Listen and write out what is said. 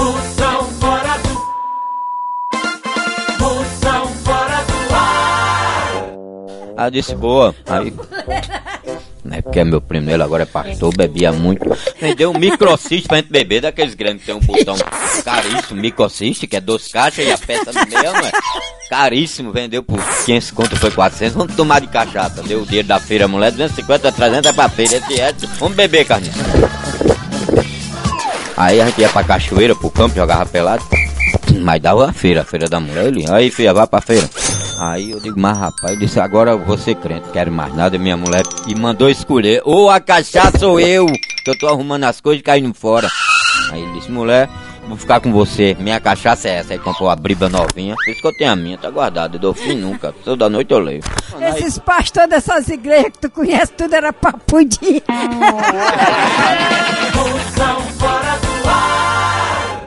Moção fora do. Moção fora do ar. Eu disse, boa. Aí. Né, porque é meu primo agora é pastor, bebia muito. Vendeu um microcist pra gente beber, daqueles grandes que tem um botão caríssimo, microcist, que é duas caixas e a peça no meio, não é? Caríssimo, vendeu por 500 conto, foi 400. Vamos tomar de cachaça, deu o dinheiro da feira, mulher, 250, 300 é pra feira, é, vamos beber, carninha. Aí a gente ia pra cachoeira, pro campo, jogava pelado. Mas dava a feira, a feira da mulher. Ele, aí filha, vai pra feira. Aí eu digo, mas rapaz, ele disse, agora eu vou ser crente, quero mais nada, minha mulher. E mandou escolher, ou a cachaça ou eu, que eu tô arrumando as coisas e caindo fora. Aí ele disse, mulher, vou ficar com você, minha cachaça é essa. Aí comprou a briba novinha, por isso que eu tenho a minha, tá guardada, eu dou fim nunca, toda noite eu leio. Esses pastores dessas igrejas que tu conhece, tudo era papo